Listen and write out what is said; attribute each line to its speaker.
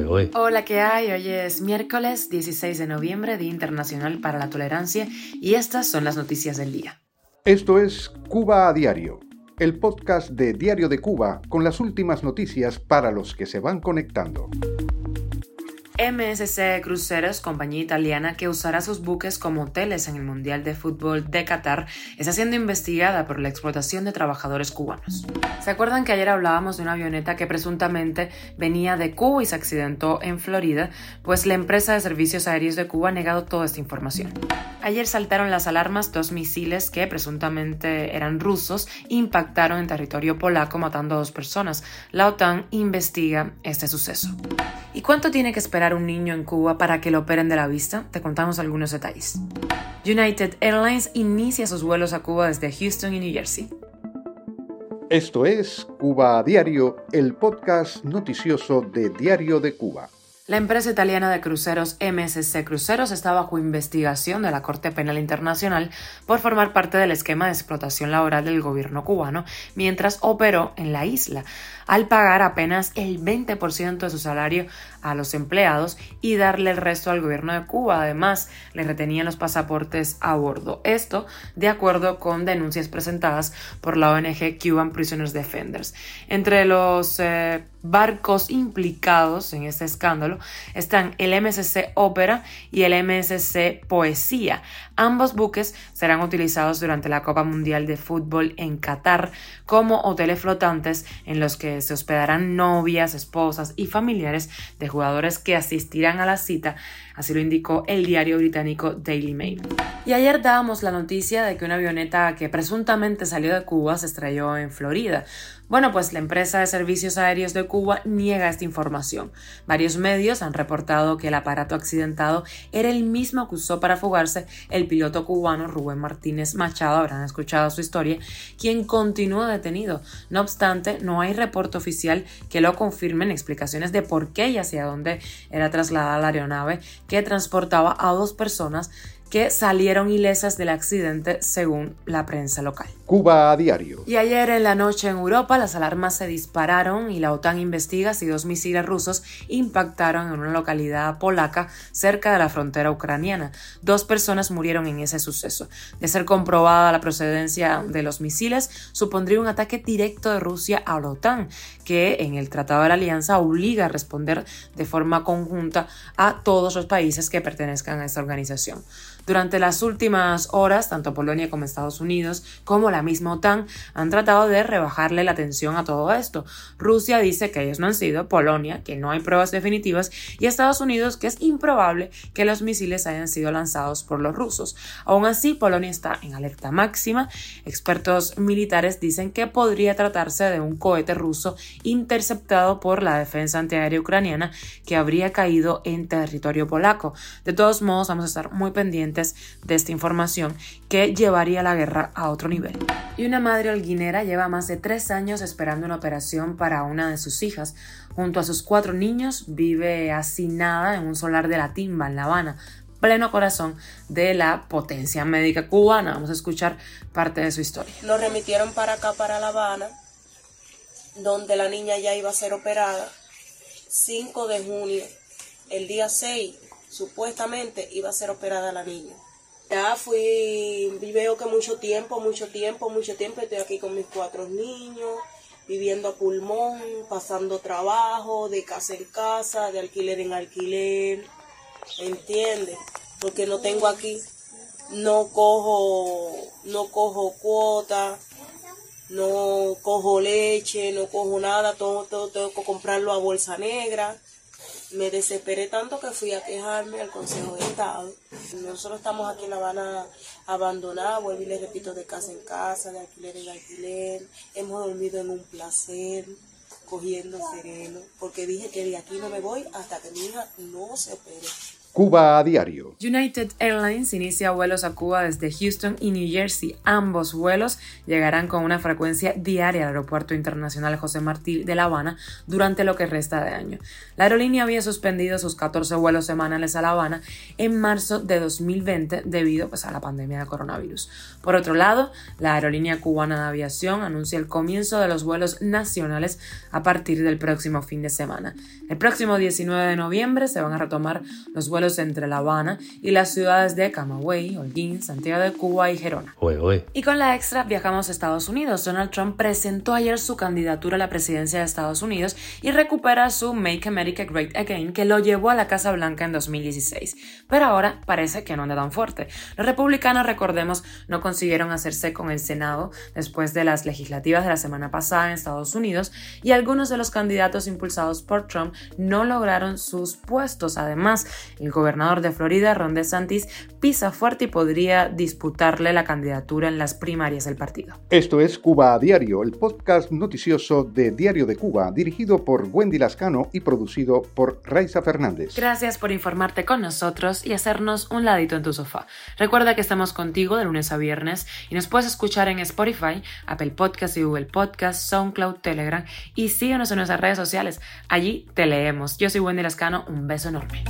Speaker 1: hoy?
Speaker 2: Hola, ¿qué hay? Hoy es miércoles 16 de noviembre, Día Internacional para la Tolerancia, y estas son las noticias del día.
Speaker 3: Esto es Cuba a Diario, el podcast de Diario de Cuba con las últimas noticias para los que se van conectando.
Speaker 2: MSC Cruceros, compañía italiana que usará sus buques como hoteles en el Mundial de Fútbol de Qatar, está siendo investigada por la explotación de trabajadores cubanos. ¿Se acuerdan que ayer hablábamos de una avioneta que presuntamente venía de Cuba y se accidentó en Florida? Pues la empresa de servicios aéreos de Cuba ha negado toda esta información. Ayer saltaron las alarmas dos misiles que presuntamente eran rusos impactaron en territorio polaco matando a dos personas. La OTAN investiga este suceso. ¿Y cuánto tiene que esperar un niño en Cuba para que lo operen de la vista? Te contamos algunos detalles. United Airlines inicia sus vuelos a Cuba desde Houston y New Jersey.
Speaker 3: Esto es Cuba a Diario, el podcast noticioso de Diario de Cuba.
Speaker 2: La empresa italiana de cruceros MSC Cruceros está bajo investigación de la Corte Penal Internacional por formar parte del esquema de explotación laboral del gobierno cubano mientras operó en la isla, al pagar apenas el 20% de su salario a los empleados y darle el resto al gobierno de Cuba. Además, le retenían los pasaportes a bordo. Esto de acuerdo con denuncias presentadas por la ONG Cuban Prisoners Defenders. Entre los eh, barcos implicados en este escándalo están el MSC Ópera y el MSC Poesía. Ambos buques serán utilizados durante la Copa Mundial de Fútbol en Qatar como hoteles flotantes en los que se hospedarán novias, esposas y familiares de jugadores que asistirán a la cita, así lo indicó el diario británico Daily Mail. Y ayer dábamos la noticia de que una avioneta que presuntamente salió de Cuba se estrelló en Florida. Bueno, pues la empresa de servicios aéreos de Cuba niega esta información. Varios medios han reportado que el aparato accidentado era el mismo que usó para fugarse el piloto cubano Rubén Martínez Machado, habrán escuchado su historia, quien continúa detenido. No obstante, no hay reporte oficial que lo confirmen explicaciones de por qué y hacia dónde era trasladada la aeronave que transportaba a dos personas que salieron ilesas del accidente según la prensa local.
Speaker 3: Cuba a diario.
Speaker 2: Y ayer en la noche en Europa las alarmas se dispararon y la OTAN investiga si dos misiles rusos impactaron en una localidad polaca cerca de la frontera ucraniana. Dos personas murieron en ese suceso. De ser comprobada la procedencia de los misiles, supondría un ataque directo de Rusia a la OTAN, que en el Tratado de la Alianza obliga a responder de forma conjunta a todos los países que pertenezcan a esta organización. Durante las últimas horas, tanto Polonia como Estados Unidos, como la misma OTAN, han tratado de rebajarle la tensión a todo esto. Rusia dice que ellos no han sido, Polonia, que no hay pruebas definitivas, y Estados Unidos, que es improbable que los misiles hayan sido lanzados por los rusos. Aún así, Polonia está en alerta máxima. Expertos militares dicen que podría tratarse de un cohete ruso interceptado por la defensa antiaérea ucraniana que habría caído en territorio polaco. De todos modos, vamos a estar muy pendientes de esta información que llevaría la guerra a otro nivel. Y una madre holguinera lleva más de tres años esperando una operación para una de sus hijas. Junto a sus cuatro niños vive hacinada en un solar de la Timba, en La Habana, pleno corazón de la potencia médica cubana. Vamos a escuchar parte de su historia.
Speaker 4: Lo remitieron para acá, para La Habana, donde la niña ya iba a ser operada. 5 de junio, el día 6 supuestamente iba a ser operada la niña. Ya fui, veo que mucho tiempo, mucho tiempo, mucho tiempo estoy aquí con mis cuatro niños, viviendo a pulmón, pasando trabajo, de casa en casa, de alquiler en alquiler, ¿entiendes? Porque no tengo aquí, no cojo, no cojo cuota, no cojo leche, no cojo nada, todo, todo tengo que comprarlo a bolsa negra me desesperé tanto que fui a quejarme al Consejo de Estado. Nosotros estamos aquí en La Habana abandonados, vuelvo y les repito, de casa en casa, de alquiler en alquiler. Hemos dormido en un placer, cogiendo sereno, porque dije que de aquí no me voy hasta que mi hija no se opere.
Speaker 3: Cuba a diario.
Speaker 2: United Airlines inicia vuelos a Cuba desde Houston y New Jersey. Ambos vuelos llegarán con una frecuencia diaria al Aeropuerto Internacional José Martí de La Habana durante lo que resta de año. La aerolínea había suspendido sus 14 vuelos semanales a La Habana en marzo de 2020 debido pues, a la pandemia de coronavirus. Por otro lado, la aerolínea cubana de aviación anuncia el comienzo de los vuelos nacionales a partir del próximo fin de semana. El próximo 19 de noviembre se van a retomar los vuelos entre La Habana y las ciudades de Camagüey, Holguín, Santiago de Cuba y Gerona. Y con la extra viajamos a Estados Unidos. Donald Trump presentó ayer su candidatura a la presidencia de Estados Unidos y recupera su Make America Great Again que lo llevó a la Casa Blanca en 2016. Pero ahora parece que no anda tan fuerte. Los republicanos, recordemos, no consiguieron hacerse con el Senado después de las legislativas de la semana pasada en Estados Unidos y algunos de los candidatos impulsados por Trump no lograron sus puestos. Además, el gobernador de Florida, Ron DeSantis, pisa fuerte y podría disputarle la candidatura en las primarias del partido.
Speaker 3: Esto es Cuba a Diario, el podcast noticioso de Diario de Cuba, dirigido por Wendy Lascano y producido por Raiza Fernández.
Speaker 2: Gracias por informarte con nosotros y hacernos un ladito en tu sofá. Recuerda que estamos contigo de lunes a viernes y nos puedes escuchar en Spotify, Apple Podcast y Google Podcast, SoundCloud, Telegram y síguenos en nuestras redes sociales. Allí te leemos. Yo soy Wendy Lascano, un beso enorme.